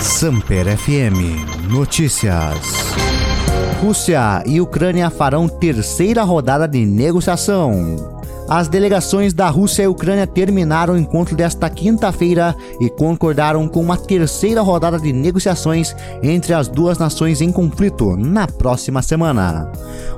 Samper FM Notícias. Rússia e Ucrânia farão terceira rodada de negociação. As delegações da Rússia e Ucrânia terminaram o encontro desta quinta-feira e concordaram com uma terceira rodada de negociações entre as duas nações em conflito na próxima semana.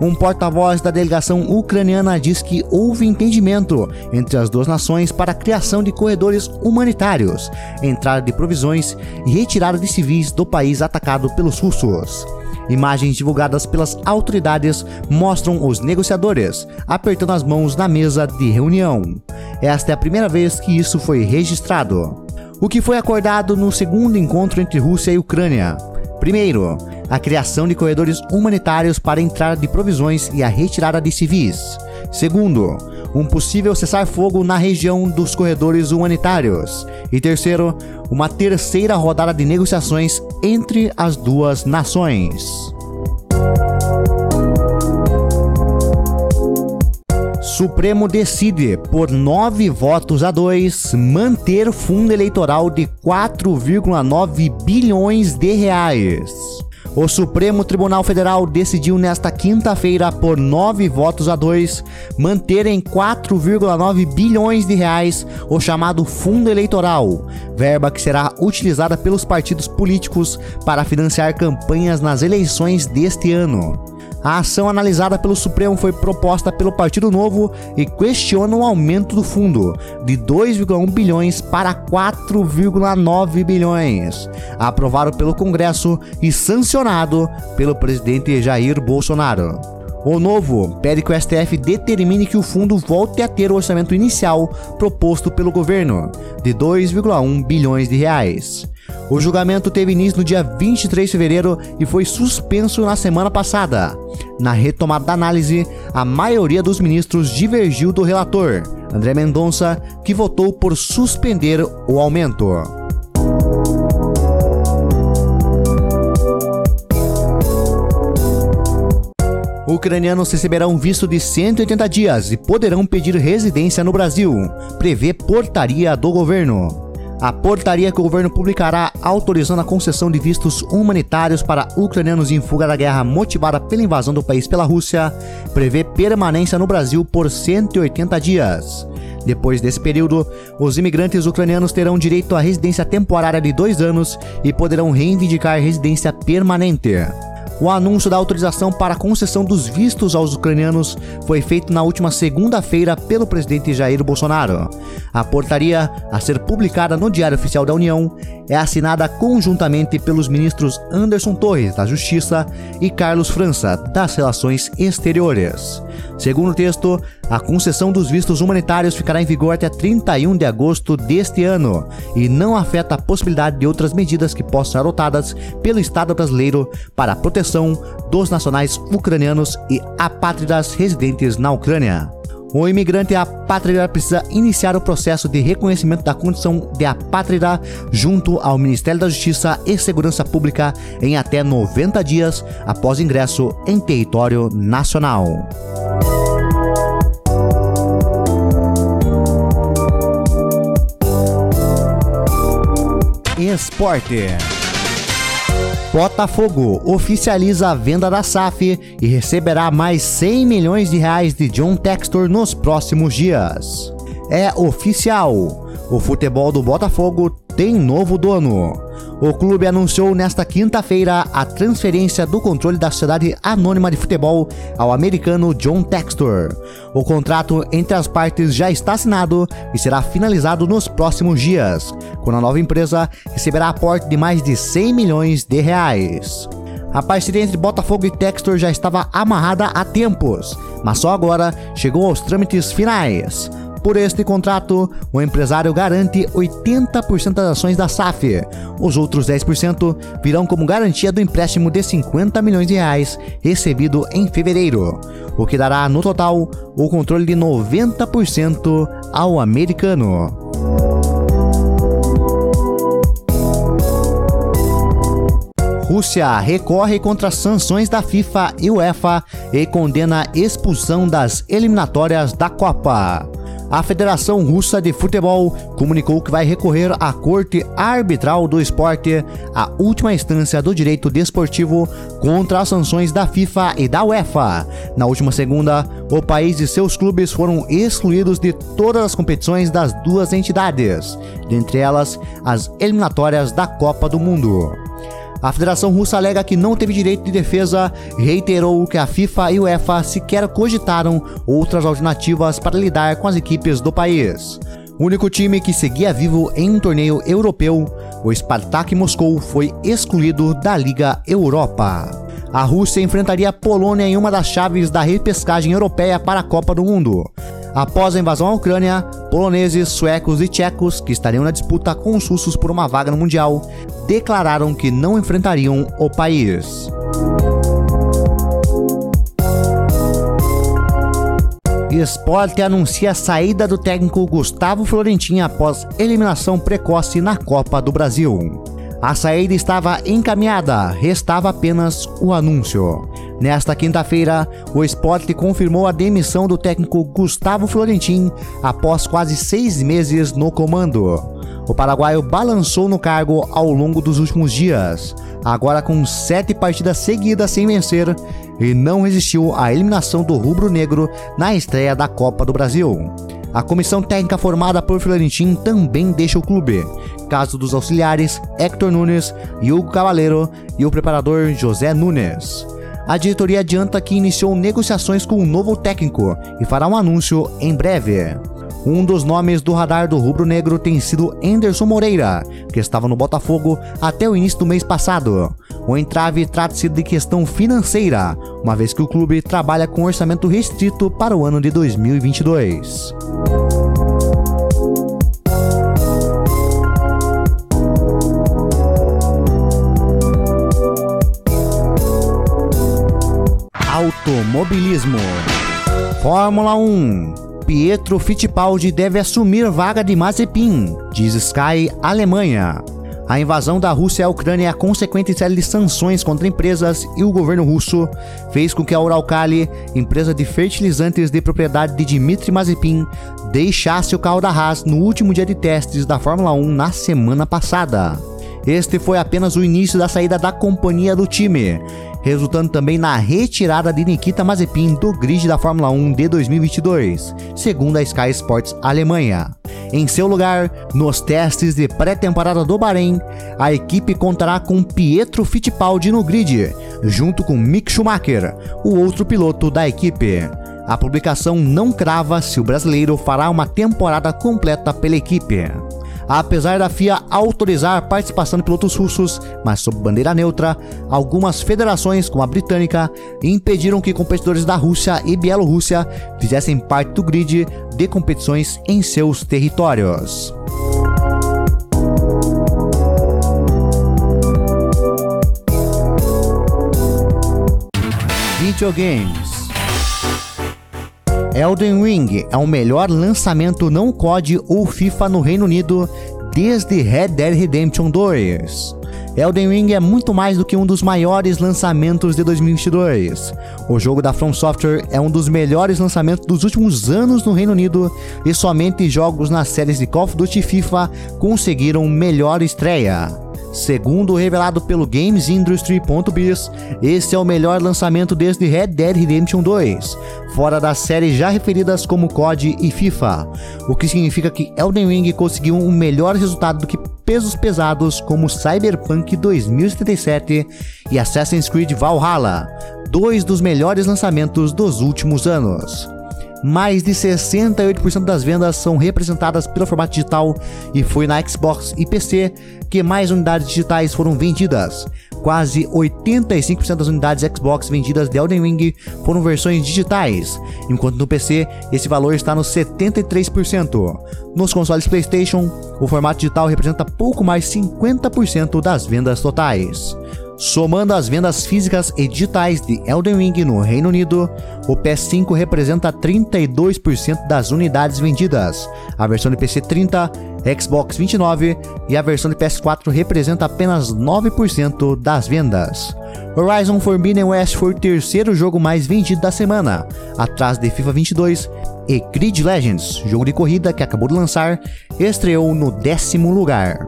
Um porta-voz da delegação ucraniana diz que houve entendimento entre as duas nações para a criação de corredores humanitários, entrada de provisões e retirada de civis do país atacado pelos russos. Imagens divulgadas pelas autoridades mostram os negociadores apertando as mãos na mesa de reunião. Esta é a primeira vez que isso foi registrado. O que foi acordado no segundo encontro entre Rússia e Ucrânia? Primeiro, a criação de corredores humanitários para a entrada de provisões e a retirada de civis. Segundo, um possível cessar-fogo na região dos corredores humanitários. E terceiro, uma terceira rodada de negociações entre as duas nações. Supremo decide, por nove votos a dois, manter fundo eleitoral de 4,9 bilhões de reais. O Supremo Tribunal Federal decidiu nesta quinta-feira, por nove votos a dois, manter em 4,9 bilhões de reais o chamado Fundo Eleitoral, verba que será utilizada pelos partidos políticos para financiar campanhas nas eleições deste ano. A ação analisada pelo Supremo foi proposta pelo Partido Novo e questiona o aumento do fundo de 2,1 bilhões para 4,9 bilhões, aprovado pelo Congresso e sancionado pelo presidente Jair Bolsonaro. O novo pede que o STF determine que o fundo volte a ter o orçamento inicial proposto pelo governo, de 2,1 bilhões de reais. O julgamento teve início no dia 23 de fevereiro e foi suspenso na semana passada. Na retomada da análise, a maioria dos ministros divergiu do relator, André Mendonça, que votou por suspender o aumento. Ucranianos receberão visto de 180 dias e poderão pedir residência no Brasil, prevê portaria do governo. A portaria que o governo publicará autorizando a concessão de vistos humanitários para ucranianos em fuga da guerra motivada pela invasão do país pela Rússia prevê permanência no Brasil por 180 dias. Depois desse período, os imigrantes ucranianos terão direito à residência temporária de dois anos e poderão reivindicar residência permanente. O anúncio da autorização para a concessão dos vistos aos ucranianos foi feito na última segunda-feira pelo presidente Jair Bolsonaro. A portaria, a ser publicada no Diário Oficial da União, é assinada conjuntamente pelos ministros Anderson Torres, da Justiça, e Carlos França, das Relações Exteriores. Segundo o texto, a concessão dos vistos humanitários ficará em vigor até 31 de agosto deste ano e não afeta a possibilidade de outras medidas que possam ser adotadas pelo Estado brasileiro para a proteção dos nacionais ucranianos e apátridas residentes na Ucrânia. O imigrante apátrida precisa iniciar o processo de reconhecimento da condição de apátrida junto ao Ministério da Justiça e Segurança Pública em até 90 dias após ingresso em território nacional. Esporte. Botafogo oficializa a venda da SAF e receberá mais 100 milhões de reais de John Textor nos próximos dias. É oficial. O futebol do Botafogo tem novo dono. O clube anunciou nesta quinta-feira a transferência do controle da Sociedade Anônima de Futebol ao americano John Textor. O contrato entre as partes já está assinado e será finalizado nos próximos dias, quando a nova empresa receberá aporte de mais de 100 milhões de reais. A parceria entre Botafogo e Textor já estava amarrada há tempos, mas só agora chegou aos trâmites finais. Por este contrato, o empresário garante 80% das ações da SAF. Os outros 10% virão como garantia do empréstimo de 50 milhões de reais recebido em fevereiro, o que dará no total o controle de 90% ao americano. Rússia recorre contra sanções da FIFA e UEFA e condena expulsão das eliminatórias da Copa. A Federação Russa de Futebol comunicou que vai recorrer à Corte Arbitral do Esporte, a última instância do direito desportivo, contra as sanções da FIFA e da UEFA. Na última segunda, o país e seus clubes foram excluídos de todas as competições das duas entidades, dentre elas as eliminatórias da Copa do Mundo. A Federação Russa alega que não teve direito de defesa reiterou que a FIFA e o UEFA sequer cogitaram outras alternativas para lidar com as equipes do país. O único time que seguia vivo em um torneio europeu, o Spartak Moscou, foi excluído da Liga Europa. A Rússia enfrentaria a Polônia em uma das chaves da repescagem europeia para a Copa do Mundo. Após a invasão à Ucrânia, poloneses, suecos e tchecos, que estariam na disputa com os russos por uma vaga no Mundial, declararam que não enfrentariam o país. Esporte anuncia a saída do técnico Gustavo Florentin após eliminação precoce na Copa do Brasil. A saída estava encaminhada, restava apenas o anúncio. Nesta quinta-feira, o esporte confirmou a demissão do técnico Gustavo Florentin após quase seis meses no comando. O paraguaio balançou no cargo ao longo dos últimos dias, agora com sete partidas seguidas sem vencer, e não resistiu à eliminação do rubro-negro na estreia da Copa do Brasil. A comissão técnica formada por Florentin também deixa o clube, caso dos auxiliares Hector Nunes, Hugo Cavaleiro e o preparador José Nunes. A diretoria adianta que iniciou negociações com um novo técnico e fará um anúncio em breve. Um dos nomes do radar do rubro-negro tem sido Anderson Moreira, que estava no Botafogo até o início do mês passado. O entrave trata-se de questão financeira, uma vez que o clube trabalha com orçamento restrito para o ano de 2022. Automobilismo. Fórmula 1. Pietro Fittipaldi deve assumir vaga de Mazepin, diz Sky Alemanha. A invasão da Rússia à Ucrânia e a consequente série de sanções contra empresas e o governo russo fez com que a Uralkali, empresa de fertilizantes de propriedade de Dmitry Mazepin, deixasse o carro da Haas no último dia de testes da Fórmula 1 na semana passada. Este foi apenas o início da saída da companhia do time, resultando também na retirada de Nikita Mazepin do grid da Fórmula 1 de 2022, segundo a Sky Sports Alemanha. Em seu lugar, nos testes de pré-temporada do Bahrein, a equipe contará com Pietro Fittipaldi no grid, junto com Mick Schumacher, o outro piloto da equipe. A publicação não crava se o brasileiro fará uma temporada completa pela equipe apesar da FIA autorizar a participação de pilotos russos, mas sob bandeira neutra, algumas federações, como a britânica, impediram que competidores da Rússia e Bielorrússia fizessem parte do grid de competições em seus territórios. Videogames Elden Ring é o melhor lançamento não COD ou FIFA no Reino Unido desde Red Dead Redemption 2. Elden Ring é muito mais do que um dos maiores lançamentos de 2022. O jogo da From Software é um dos melhores lançamentos dos últimos anos no Reino Unido e somente jogos nas séries de Call of Duty e FIFA conseguiram melhor estreia. Segundo revelado pelo GamesIndustry.biz, esse é o melhor lançamento desde Red Dead Redemption 2, fora das séries já referidas como COD e FIFA, o que significa que Elden Ring conseguiu um melhor resultado do que pesos pesados como Cyberpunk 2077 e Assassin's Creed Valhalla, dois dos melhores lançamentos dos últimos anos mais de 68% das vendas são representadas pelo formato digital e foi na Xbox e PC que mais unidades digitais foram vendidas. Quase 85% das unidades Xbox vendidas de Elden Ring foram versões digitais, enquanto no PC esse valor está nos 73%. Nos consoles PlayStation, o formato digital representa pouco mais 50% das vendas totais. Somando as vendas físicas e digitais de Elden Ring no Reino Unido, o PS5 representa 32% das unidades vendidas, a versão de PC 30, Xbox 29 e a versão de PS4 representa apenas 9% das vendas. Horizon Forbidden West foi o terceiro jogo mais vendido da semana, atrás de FIFA 22 e Grid Legends, jogo de corrida que acabou de lançar, estreou no décimo lugar.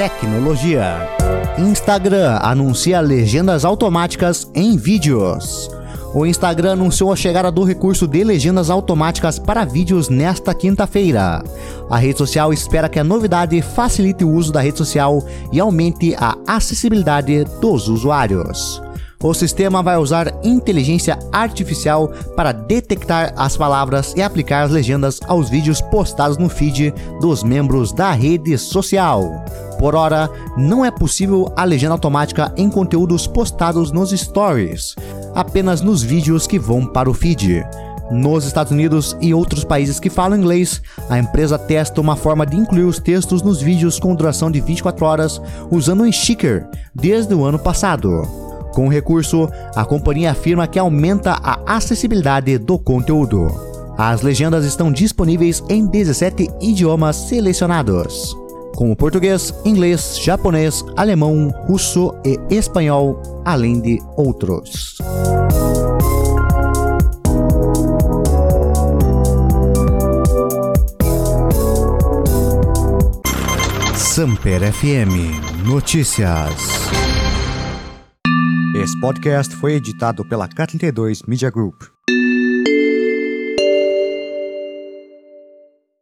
Tecnologia. Instagram anuncia legendas automáticas em vídeos. O Instagram anunciou a chegada do recurso de legendas automáticas para vídeos nesta quinta-feira. A rede social espera que a novidade facilite o uso da rede social e aumente a acessibilidade dos usuários. O sistema vai usar inteligência artificial para detectar as palavras e aplicar as legendas aos vídeos postados no feed dos membros da rede social. Por hora, não é possível a legenda automática em conteúdos postados nos stories, apenas nos vídeos que vão para o feed. Nos Estados Unidos e outros países que falam inglês, a empresa testa uma forma de incluir os textos nos vídeos com duração de 24 horas usando um sticker desde o ano passado. Com o recurso, a companhia afirma que aumenta a acessibilidade do conteúdo. As legendas estão disponíveis em 17 idiomas selecionados, como português, inglês, japonês, alemão, russo e espanhol, além de outros. Samper FM Notícias. Esse podcast foi editado pela K32 Media Group.